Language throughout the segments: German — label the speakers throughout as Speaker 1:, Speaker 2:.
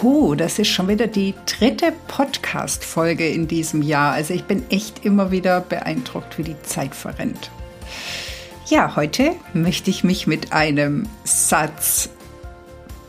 Speaker 1: Puh, das ist schon wieder die dritte Podcast-Folge in diesem Jahr. Also ich bin echt immer wieder beeindruckt, wie die Zeit verrennt. Ja, heute möchte ich mich mit einem Satz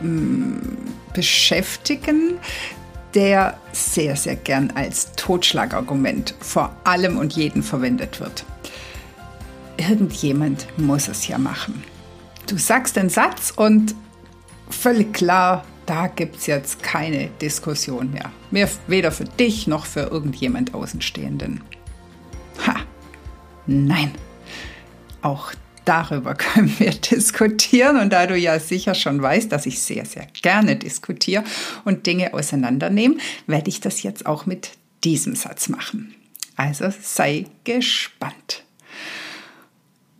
Speaker 1: mh, hm, beschäftigen, der sehr, sehr gern als Totschlagargument vor allem und jeden verwendet wird. Irgendjemand muss es ja machen. Du sagst den Satz und völlig klar, da gibt es jetzt keine Diskussion mehr. mehr. Weder für dich noch für irgendjemand Außenstehenden. Ha, nein. Auch darüber können wir diskutieren. Und da du ja sicher schon weißt, dass ich sehr, sehr gerne diskutiere und Dinge auseinandernehme, werde ich das jetzt auch mit diesem Satz machen. Also sei gespannt.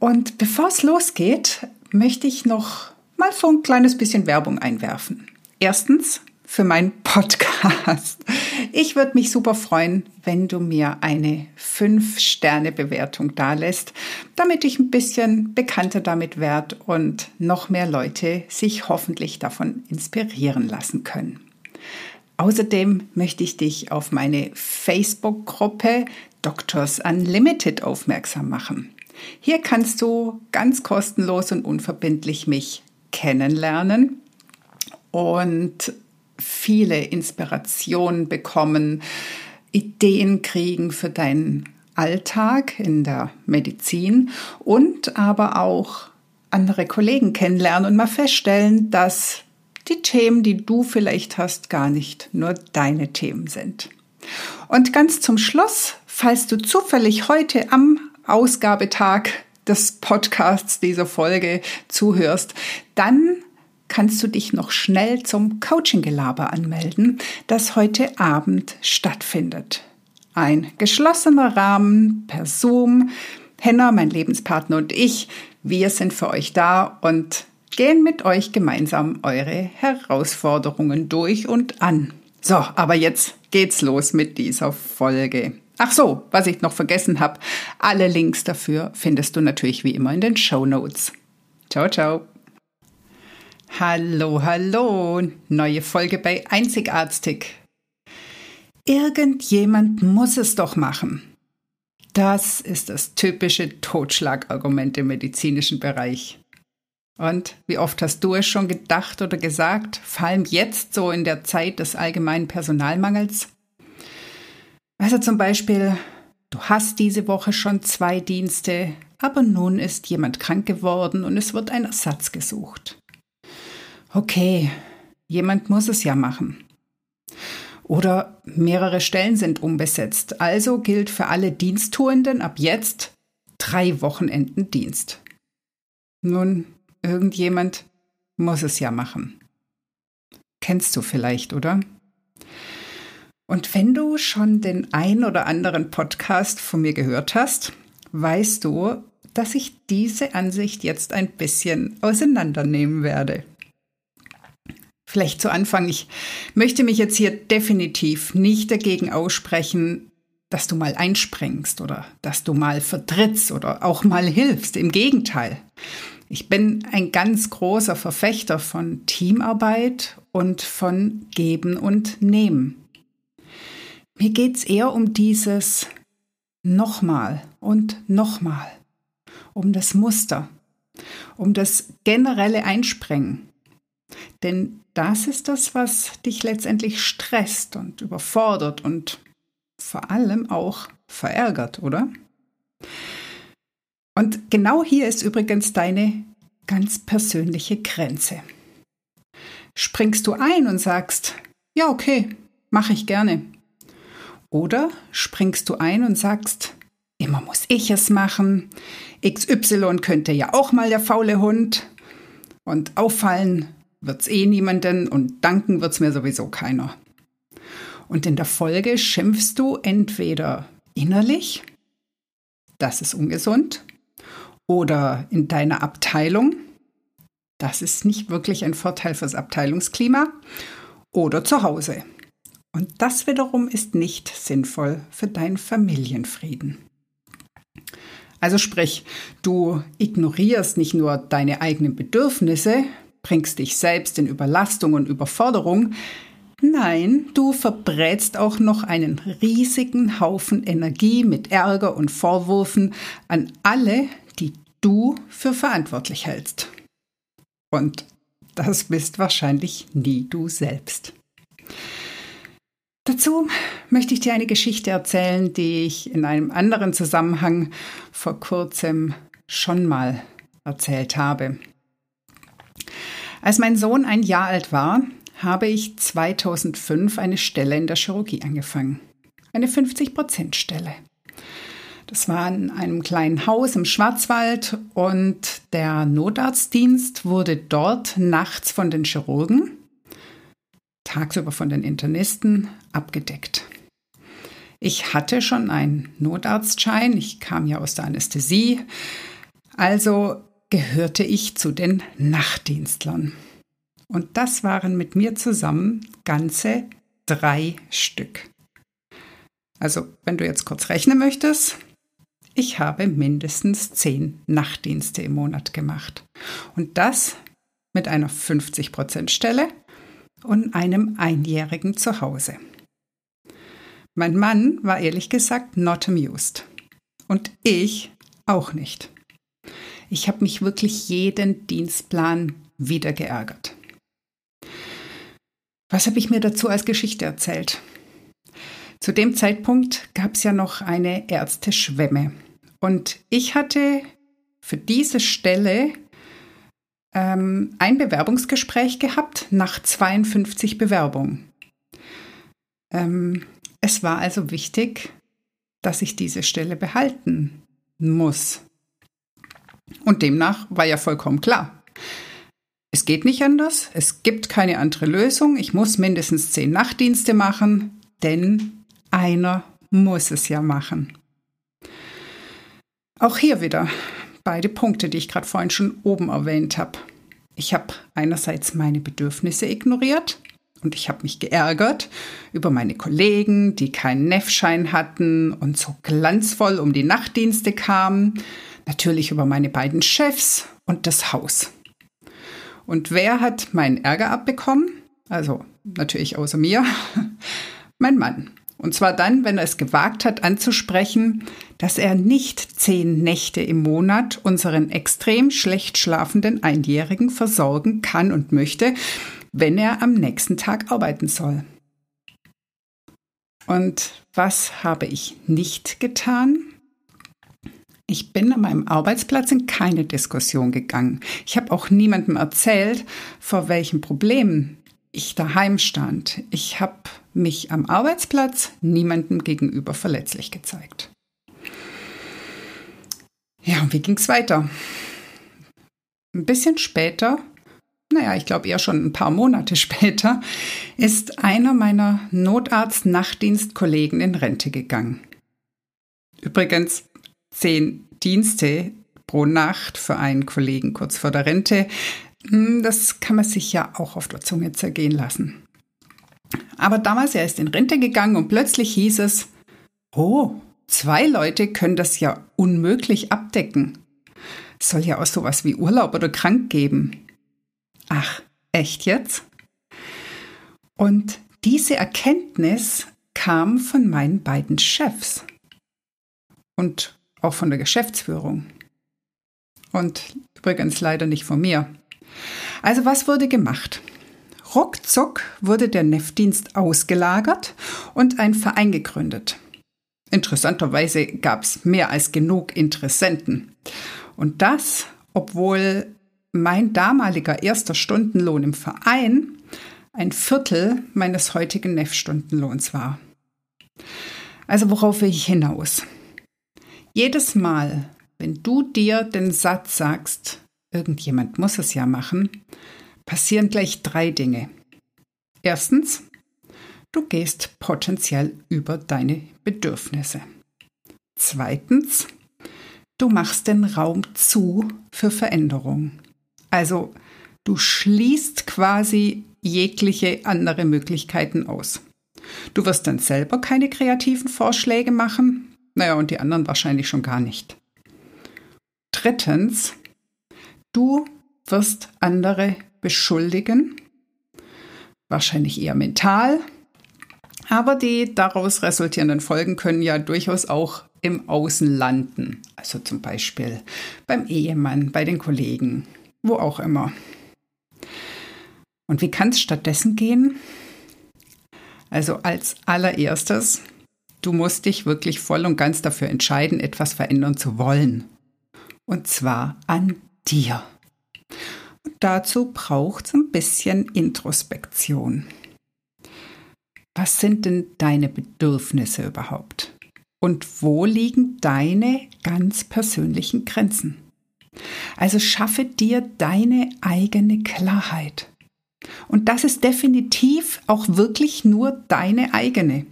Speaker 1: Und bevor es losgeht, möchte ich noch mal so ein kleines bisschen Werbung einwerfen. Erstens für meinen Podcast. Ich würde mich super freuen, wenn du mir eine 5-Sterne-Bewertung dalässt, damit ich ein bisschen bekannter damit werde und noch mehr Leute sich hoffentlich davon inspirieren lassen können. Außerdem möchte ich dich auf meine Facebook-Gruppe Doctors Unlimited aufmerksam machen. Hier kannst du ganz kostenlos und unverbindlich mich kennenlernen und viele Inspirationen bekommen, Ideen kriegen für deinen Alltag in der Medizin und aber auch andere Kollegen kennenlernen und mal feststellen, dass die Themen, die du vielleicht hast, gar nicht nur deine Themen sind. Und ganz zum Schluss, falls du zufällig heute am Ausgabetag des Podcasts dieser Folge zuhörst, dann kannst du dich noch schnell zum Coaching-Gelaber anmelden, das heute Abend stattfindet. Ein geschlossener Rahmen per Zoom. Henna, mein Lebenspartner und ich, wir sind für euch da und gehen mit euch gemeinsam eure Herausforderungen durch und an. So, aber jetzt geht's los mit dieser Folge. Ach so, was ich noch vergessen habe, alle Links dafür findest du natürlich wie immer in den Show Notes. Ciao, ciao. Hallo, hallo, neue Folge bei Einzigartig. Irgendjemand muss es doch machen. Das ist das typische Totschlagargument im medizinischen Bereich. Und wie oft hast du es schon gedacht oder gesagt, vor allem jetzt so in der Zeit des allgemeinen Personalmangels? Also zum Beispiel, du hast diese Woche schon zwei Dienste, aber nun ist jemand krank geworden und es wird ein Ersatz gesucht. Okay, jemand muss es ja machen. Oder mehrere Stellen sind unbesetzt, also gilt für alle Diensttuenden ab jetzt drei Wochenenden Dienst. Nun, irgendjemand muss es ja machen. Kennst du vielleicht, oder? Und wenn du schon den ein oder anderen Podcast von mir gehört hast, weißt du, dass ich diese Ansicht jetzt ein bisschen auseinandernehmen werde. Vielleicht zu Anfang, ich möchte mich jetzt hier definitiv nicht dagegen aussprechen, dass du mal einspringst oder dass du mal vertrittst oder auch mal hilfst. Im Gegenteil. Ich bin ein ganz großer Verfechter von Teamarbeit und von Geben und Nehmen. Mir geht es eher um dieses nochmal und nochmal, um das Muster, um das generelle Einsprengen. Denn das ist das, was dich letztendlich stresst und überfordert und vor allem auch verärgert, oder? Und genau hier ist übrigens deine ganz persönliche Grenze. Springst du ein und sagst, ja, okay, mache ich gerne. Oder springst du ein und sagst, immer muss ich es machen, XY könnte ja auch mal der faule Hund und auffallen wird's eh niemanden und danken wird's mir sowieso keiner. Und in der Folge schimpfst du entweder innerlich, das ist ungesund, oder in deiner Abteilung, das ist nicht wirklich ein Vorteil fürs Abteilungsklima, oder zu Hause. Und das wiederum ist nicht sinnvoll für deinen Familienfrieden. Also sprich, du ignorierst nicht nur deine eigenen Bedürfnisse, bringst dich selbst in Überlastung und Überforderung, nein, du verbrätst auch noch einen riesigen Haufen Energie mit Ärger und Vorwürfen an alle, die du für verantwortlich hältst. Und das bist wahrscheinlich nie du selbst. Dazu möchte ich dir eine Geschichte erzählen, die ich in einem anderen Zusammenhang vor kurzem schon mal erzählt habe. Als mein Sohn ein Jahr alt war, habe ich 2005 eine Stelle in der Chirurgie angefangen. Eine 50-Prozent-Stelle. Das war in einem kleinen Haus im Schwarzwald und der Notarztdienst wurde dort nachts von den Chirurgen, tagsüber von den Internisten abgedeckt. Ich hatte schon einen Notarztschein, ich kam ja aus der Anästhesie, also gehörte ich zu den Nachtdienstlern. Und das waren mit mir zusammen ganze drei Stück. Also, wenn du jetzt kurz rechnen möchtest, ich habe mindestens zehn Nachtdienste im Monat gemacht. Und das mit einer 50% Stelle und einem Einjährigen zu Hause. Mein Mann war ehrlich gesagt not amused. Und ich auch nicht. Ich habe mich wirklich jeden Dienstplan wieder geärgert. Was habe ich mir dazu als Geschichte erzählt? Zu dem Zeitpunkt gab es ja noch eine Ärzteschwemme. Und ich hatte für diese Stelle ähm, ein Bewerbungsgespräch gehabt nach 52 Bewerbungen. Ähm, es war also wichtig, dass ich diese Stelle behalten muss. Und demnach war ja vollkommen klar. Es geht nicht anders, es gibt keine andere Lösung, ich muss mindestens zehn Nachtdienste machen, denn einer muss es ja machen. Auch hier wieder beide Punkte, die ich gerade vorhin schon oben erwähnt habe. Ich habe einerseits meine Bedürfnisse ignoriert und ich habe mich geärgert über meine Kollegen, die keinen Neffschein hatten und so glanzvoll um die Nachtdienste kamen. Natürlich über meine beiden Chefs und das Haus. Und wer hat meinen Ärger abbekommen? Also natürlich außer mir. mein Mann. Und zwar dann, wenn er es gewagt hat anzusprechen, dass er nicht zehn Nächte im Monat unseren extrem schlecht schlafenden Einjährigen versorgen kann und möchte, wenn er am nächsten Tag arbeiten soll. Und was habe ich nicht getan? Ich bin an meinem Arbeitsplatz in keine Diskussion gegangen. Ich habe auch niemandem erzählt, vor welchen Problemen ich daheim stand. Ich habe mich am Arbeitsplatz niemandem gegenüber verletzlich gezeigt. Ja, und wie ging es weiter? Ein bisschen später naja, ich glaube eher schon ein paar Monate später, ist einer meiner Notarzt-Nachtdienstkollegen in Rente gegangen. Übrigens zehn Dienste pro Nacht für einen Kollegen kurz vor der Rente. Hm, das kann man sich ja auch auf der Zunge zergehen lassen. Aber damals, er ist in Rente gegangen und plötzlich hieß es, oh, zwei Leute können das ja unmöglich abdecken. Soll ja auch sowas wie Urlaub oder krank geben. Ach, echt jetzt? Und diese Erkenntnis kam von meinen beiden Chefs und auch von der Geschäftsführung. Und übrigens leider nicht von mir. Also was wurde gemacht? Ruckzuck wurde der Neftdienst ausgelagert und ein Verein gegründet. Interessanterweise gab es mehr als genug Interessenten. Und das, obwohl mein damaliger erster Stundenlohn im Verein ein Viertel meines heutigen NEF-Stundenlohns war. Also worauf will ich hinaus? Jedes Mal, wenn du dir den Satz sagst, irgendjemand muss es ja machen, passieren gleich drei Dinge. Erstens, Du gehst potenziell über deine Bedürfnisse. Zweitens, du machst den Raum zu für Veränderung. Also du schließt quasi jegliche andere Möglichkeiten aus. Du wirst dann selber keine kreativen Vorschläge machen, naja, und die anderen wahrscheinlich schon gar nicht. Drittens, du wirst andere beschuldigen, wahrscheinlich eher mental, aber die daraus resultierenden Folgen können ja durchaus auch im Außen landen, also zum Beispiel beim Ehemann, bei den Kollegen, wo auch immer. Und wie kann es stattdessen gehen? Also als allererstes, du musst dich wirklich voll und ganz dafür entscheiden, etwas verändern zu wollen. Und zwar an dir. Und dazu braucht es ein bisschen Introspektion. Was sind denn deine Bedürfnisse überhaupt? Und wo liegen deine ganz persönlichen Grenzen? Also schaffe dir deine eigene Klarheit. Und das ist definitiv auch wirklich nur deine eigene.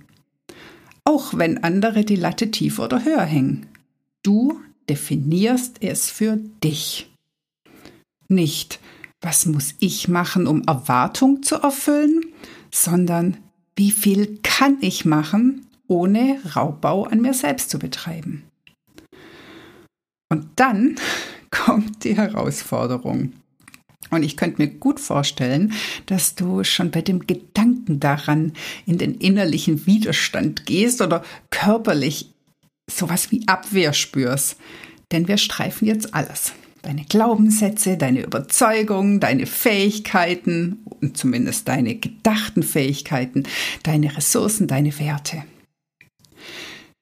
Speaker 1: Auch wenn andere die Latte tiefer oder höher hängen. Du definierst es für dich. Nicht, was muss ich machen, um Erwartung zu erfüllen, sondern wie viel kann ich machen, ohne Raubbau an mir selbst zu betreiben. Und dann kommt die Herausforderung. Und ich könnte mir gut vorstellen, dass du schon bei dem Gedanken daran in den innerlichen Widerstand gehst oder körperlich sowas wie Abwehr spürst. Denn wir streifen jetzt alles. Deine Glaubenssätze, deine Überzeugungen, deine Fähigkeiten und zumindest deine gedachten Fähigkeiten, deine Ressourcen, deine Werte.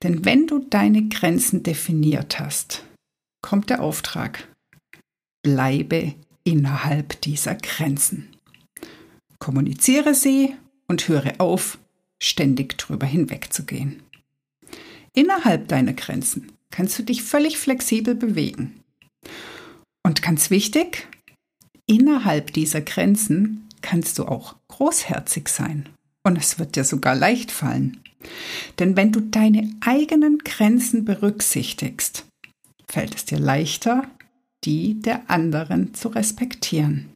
Speaker 1: Denn wenn du deine Grenzen definiert hast, kommt der Auftrag. Bleibe innerhalb dieser Grenzen. Kommuniziere sie und höre auf, ständig drüber hinwegzugehen. Innerhalb deiner Grenzen kannst du dich völlig flexibel bewegen. Und ganz wichtig, innerhalb dieser Grenzen kannst du auch großherzig sein. Und es wird dir sogar leicht fallen. Denn wenn du deine eigenen Grenzen berücksichtigst, fällt es dir leichter, die der anderen zu respektieren.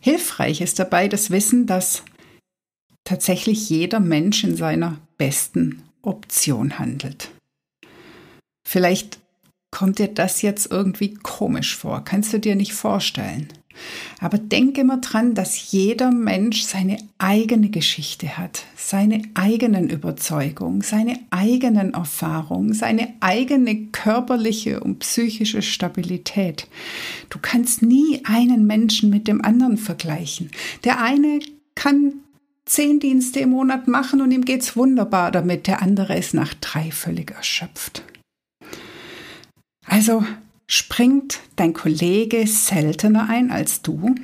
Speaker 1: Hilfreich ist dabei das Wissen, dass tatsächlich jeder Mensch in seiner besten Option handelt. Vielleicht kommt dir das jetzt irgendwie komisch vor, kannst du dir nicht vorstellen. Aber denk immer dran, dass jeder Mensch seine eigene Geschichte hat, seine eigenen Überzeugungen, seine eigenen Erfahrungen, seine eigene körperliche und psychische Stabilität. Du kannst nie einen Menschen mit dem anderen vergleichen. Der eine kann zehn Dienste im Monat machen und ihm geht's wunderbar damit, der andere ist nach drei völlig erschöpft. Also Springt dein Kollege seltener ein als du?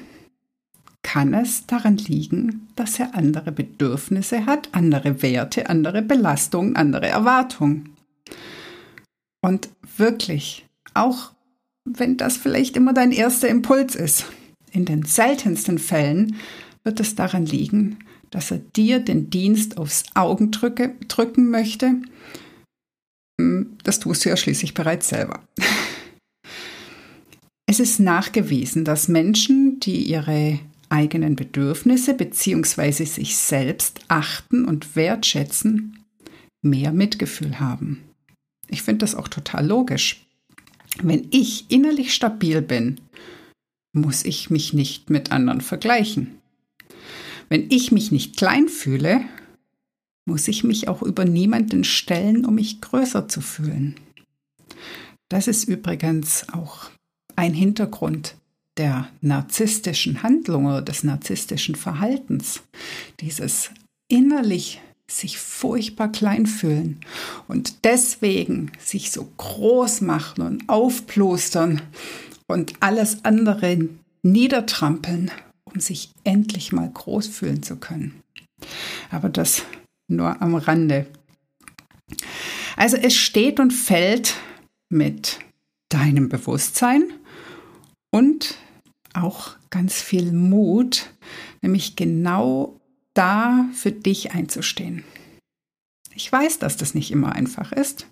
Speaker 1: Kann es daran liegen, dass er andere Bedürfnisse hat, andere Werte, andere Belastungen, andere Erwartungen? Und wirklich, auch wenn das vielleicht immer dein erster Impuls ist, in den seltensten Fällen wird es daran liegen, dass er dir den Dienst aufs Augen drücke, drücken möchte. Hm, das tust du ja schließlich bereits selber. Es ist nachgewiesen, dass Menschen, die ihre eigenen Bedürfnisse bzw. sich selbst achten und wertschätzen, mehr Mitgefühl haben. Ich finde das auch total logisch. Wenn ich innerlich stabil bin, muss ich mich nicht mit anderen vergleichen. Wenn ich mich nicht klein fühle, muss ich mich auch über niemanden stellen, um mich größer zu fühlen. Das ist übrigens auch ein Hintergrund der narzisstischen Handlung oder des narzisstischen Verhaltens. Dieses innerlich sich furchtbar klein fühlen und deswegen sich so groß machen und aufplustern und alles andere niedertrampeln, um sich endlich mal groß fühlen zu können. Aber das nur am Rande. Also es steht und fällt mit deinem Bewusstsein und auch ganz viel Mut, nämlich genau da für dich einzustehen. Ich weiß, dass das nicht immer einfach ist.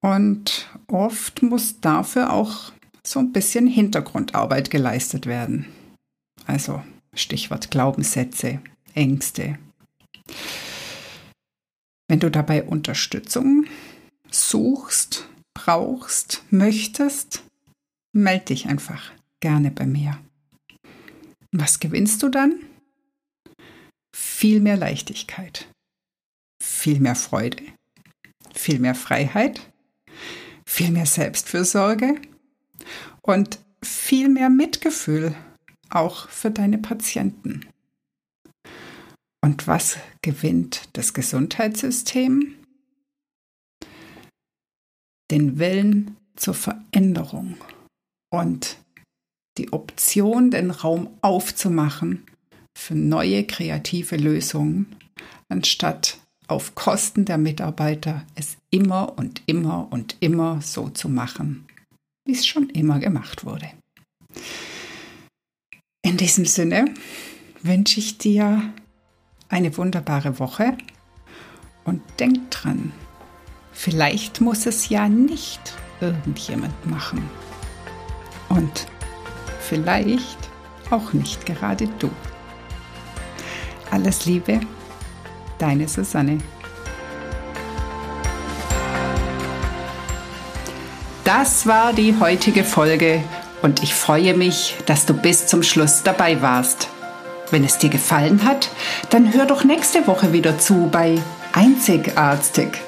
Speaker 1: Und oft muss dafür auch so ein bisschen Hintergrundarbeit geleistet werden. Also Stichwort Glaubenssätze, Ängste. Wenn du dabei Unterstützung suchst, brauchst, möchtest, melde dich einfach gerne bei mir. Was gewinnst du dann? Viel mehr Leichtigkeit, viel mehr Freude, viel mehr Freiheit, viel mehr Selbstfürsorge und viel mehr Mitgefühl, auch für deine Patienten. Und was gewinnt das Gesundheitssystem? Den Willen zur Veränderung und die Option, den Raum aufzumachen für neue kreative Lösungen, anstatt auf Kosten der Mitarbeiter es immer und immer und immer so zu machen, wie es schon immer gemacht wurde. In diesem Sinne wünsche ich dir eine wunderbare Woche und denk dran, vielleicht muss es ja nicht irgendjemand machen. Und vielleicht auch nicht gerade du. Alles Liebe, deine Susanne. Das war die heutige Folge und ich freue mich, dass du bis zum Schluss dabei warst. Wenn es dir gefallen hat, dann hör doch nächste Woche wieder zu bei Einzigartig.